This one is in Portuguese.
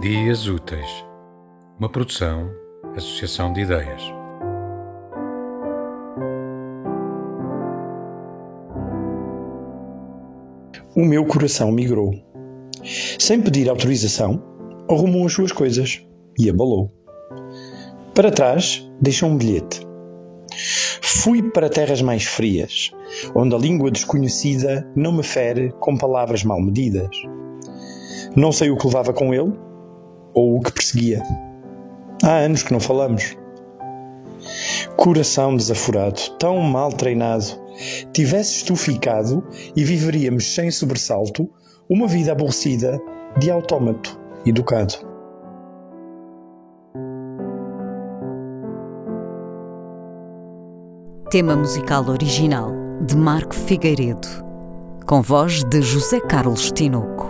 Dias Úteis, uma produção, associação de ideias. O meu coração migrou. Sem pedir autorização, arrumou as suas coisas e abalou. Para trás, deixou um bilhete. Fui para terras mais frias, onde a língua desconhecida não me fere com palavras mal medidas. Não sei o que levava com ele ou o que perseguia. Há anos que não falamos. Coração desaforado, tão mal treinado, tivesses tu ficado e viveríamos sem sobressalto uma vida aborrecida de autómato educado. Tema musical original de Marco Figueiredo, com voz de José Carlos Tinoco.